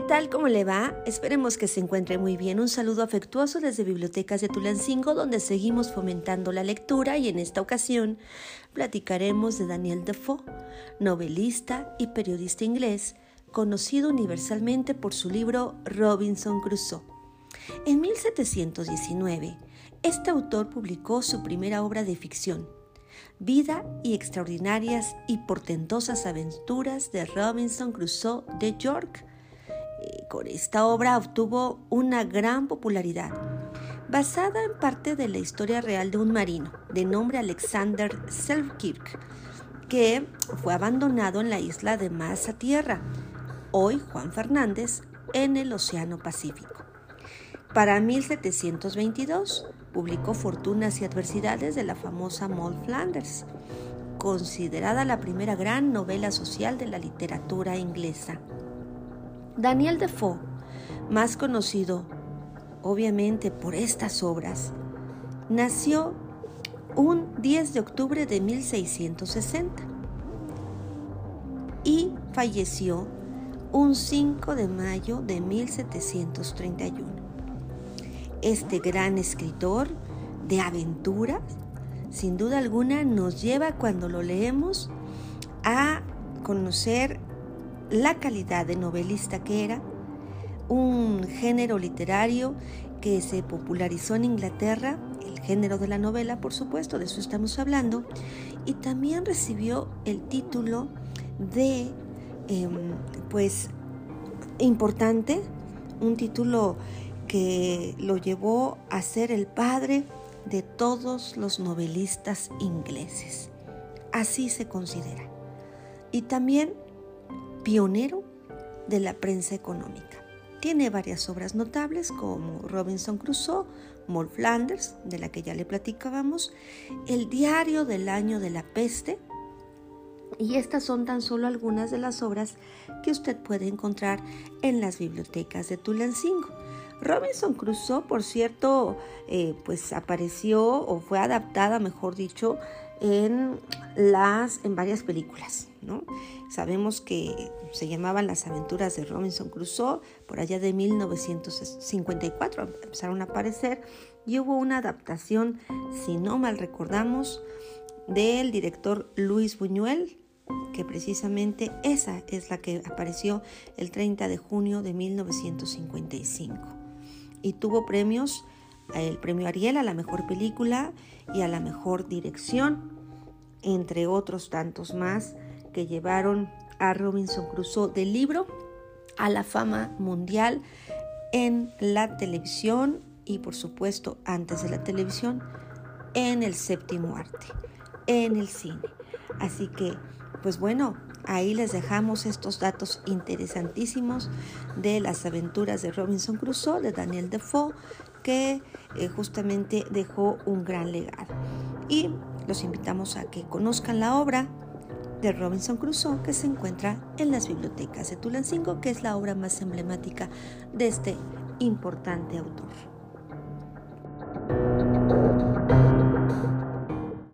¿qué tal? ¿Cómo le va? Esperemos que se encuentre muy bien. Un saludo afectuoso desde Bibliotecas de Tulancingo, donde seguimos fomentando la lectura y en esta ocasión platicaremos de Daniel Defoe, novelista y periodista inglés, conocido universalmente por su libro Robinson Crusoe. En 1719, este autor publicó su primera obra de ficción, Vida y extraordinarias y portentosas aventuras de Robinson Crusoe de York, esta obra obtuvo una gran popularidad, basada en parte de la historia real de un marino de nombre Alexander Selkirk, que fue abandonado en la isla de Masa Tierra, hoy Juan Fernández, en el Océano Pacífico. Para 1722 publicó Fortunas y Adversidades de la famosa Maud Flanders, considerada la primera gran novela social de la literatura inglesa. Daniel Defoe, más conocido obviamente por estas obras, nació un 10 de octubre de 1660 y falleció un 5 de mayo de 1731. Este gran escritor de aventuras, sin duda alguna, nos lleva cuando lo leemos a conocer la calidad de novelista que era, un género literario que se popularizó en Inglaterra, el género de la novela, por supuesto, de eso estamos hablando, y también recibió el título de, em, pues, importante, un título que lo llevó a ser el padre de todos los novelistas ingleses. Así se considera. Y también pionero de la prensa económica. Tiene varias obras notables como Robinson Crusoe, Moll Flanders, de la que ya le platicábamos, El diario del año de la peste, y estas son tan solo algunas de las obras que usted puede encontrar en las bibliotecas de Tulancingo. Robinson Crusoe, por cierto, eh, pues apareció o fue adaptada, mejor dicho, en, las, en varias películas. ¿no? Sabemos que se llamaban Las aventuras de Robinson Crusoe, por allá de 1954 empezaron a aparecer y hubo una adaptación, si no mal recordamos, del director Luis Buñuel, que precisamente esa es la que apareció el 30 de junio de 1955 y tuvo premios el premio Ariel a la mejor película y a la mejor dirección, entre otros tantos más que llevaron a Robinson Crusoe del libro a la fama mundial en la televisión y por supuesto antes de la televisión en el séptimo arte, en el cine. Así que, pues bueno, ahí les dejamos estos datos interesantísimos de las aventuras de Robinson Crusoe, de Daniel Defoe, que eh, justamente dejó un gran legado. Y los invitamos a que conozcan la obra de Robinson Crusoe que se encuentra en las bibliotecas de Tulancingo, que es la obra más emblemática de este importante autor.